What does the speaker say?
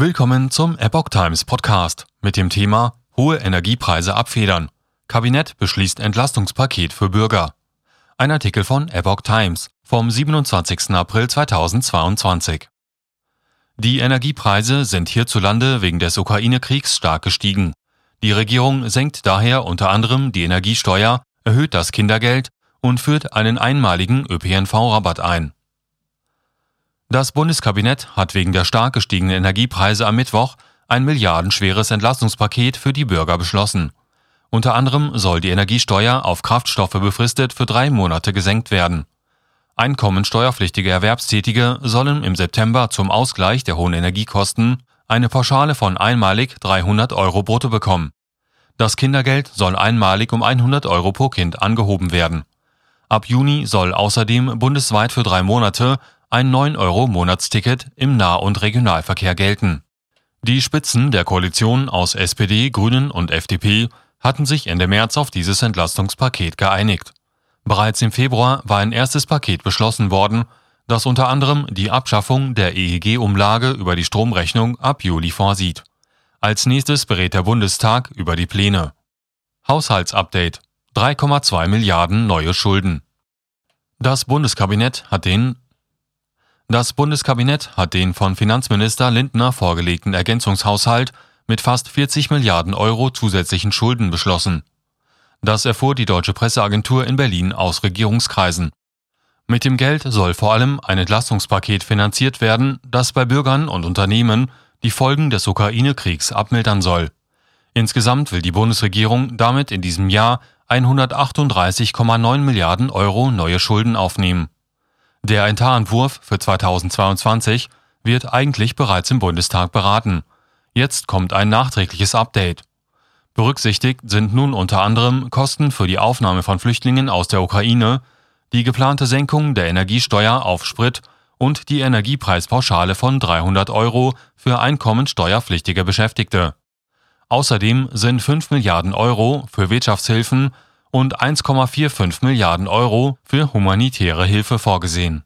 Willkommen zum Epoch Times Podcast mit dem Thema Hohe Energiepreise abfedern. Kabinett beschließt Entlastungspaket für Bürger. Ein Artikel von Epoch Times vom 27. April 2022. Die Energiepreise sind hierzulande wegen des Ukraine-Kriegs stark gestiegen. Die Regierung senkt daher unter anderem die Energiesteuer, erhöht das Kindergeld und führt einen einmaligen ÖPNV-Rabatt ein. Das Bundeskabinett hat wegen der stark gestiegenen Energiepreise am Mittwoch ein milliardenschweres Entlastungspaket für die Bürger beschlossen. Unter anderem soll die Energiesteuer auf Kraftstoffe befristet für drei Monate gesenkt werden. Einkommensteuerpflichtige Erwerbstätige sollen im September zum Ausgleich der hohen Energiekosten eine Pauschale von einmalig 300 Euro brutto bekommen. Das Kindergeld soll einmalig um 100 Euro pro Kind angehoben werden. Ab Juni soll außerdem bundesweit für drei Monate ein 9-Euro-Monatsticket im Nah- und Regionalverkehr gelten. Die Spitzen der Koalition aus SPD, Grünen und FDP hatten sich Ende März auf dieses Entlastungspaket geeinigt. Bereits im Februar war ein erstes Paket beschlossen worden, das unter anderem die Abschaffung der EEG-Umlage über die Stromrechnung ab Juli vorsieht. Als nächstes berät der Bundestag über die Pläne. Haushaltsupdate 3,2 Milliarden neue Schulden. Das Bundeskabinett hat den das Bundeskabinett hat den von Finanzminister Lindner vorgelegten Ergänzungshaushalt mit fast 40 Milliarden Euro zusätzlichen Schulden beschlossen. Das erfuhr die deutsche Presseagentur in Berlin aus Regierungskreisen. Mit dem Geld soll vor allem ein Entlastungspaket finanziert werden, das bei Bürgern und Unternehmen die Folgen des Ukraine-Kriegs abmildern soll. Insgesamt will die Bundesregierung damit in diesem Jahr 138,9 Milliarden Euro neue Schulden aufnehmen. Der Etatentwurf für 2022 wird eigentlich bereits im Bundestag beraten. Jetzt kommt ein nachträgliches Update. Berücksichtigt sind nun unter anderem Kosten für die Aufnahme von Flüchtlingen aus der Ukraine, die geplante Senkung der Energiesteuer auf Sprit und die Energiepreispauschale von 300 Euro für einkommensteuerpflichtige Beschäftigte. Außerdem sind 5 Milliarden Euro für Wirtschaftshilfen und 1,45 Milliarden Euro für humanitäre Hilfe vorgesehen